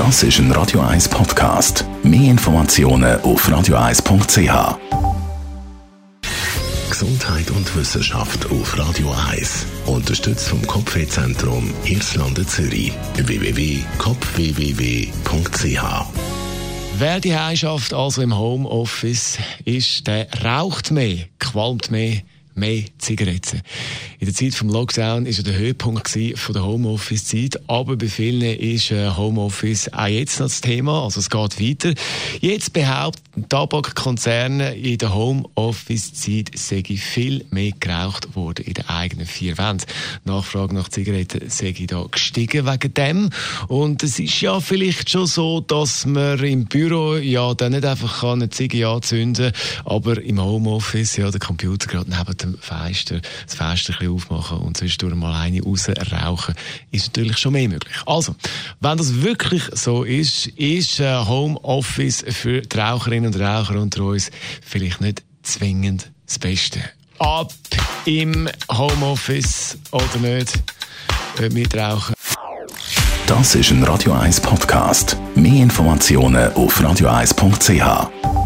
Das ist ein Radio 1 Podcast. Mehr Informationen auf radio1.ch. Gesundheit und Wissenschaft auf Radio 1. Unterstützt vom Kopfwehzentrum Irlande Zürich. www.kopfwww.ch Wer die Heimschaft also im Homeoffice ist, der raucht mehr, qualmt mehr, mehr Zigaretten. In der Zeit vom Lockdown ist ja der Höhepunkt von der Homeoffice-Zeit, aber bei vielen ist äh, Homeoffice auch jetzt noch das Thema, also es geht weiter. Jetzt behaupten Tabakkonzerne, in der Homeoffice-Zeit sei viel mehr geraucht worden in den eigenen vier Wänden. Nachfrage nach Zigaretten sei da gestiegen wegen dem. Und es ist ja vielleicht schon so, dass man im Büro ja dann nicht einfach eine Ziege anzünden kann, aber im Homeoffice ja der Computer gerade neben dem Fenster, das Fenster ein aufmachen und zwischendurch mal eine raus rauchen, ist natürlich schon mehr möglich. Also, wenn das wirklich so ist, ist äh, Homeoffice für die Raucherinnen und Raucher unter uns vielleicht nicht zwingend das Beste. Ab im Homeoffice oder nicht, mit Rauchen. Das ist ein Radio 1 Podcast. Mehr Informationen auf radio1.ch.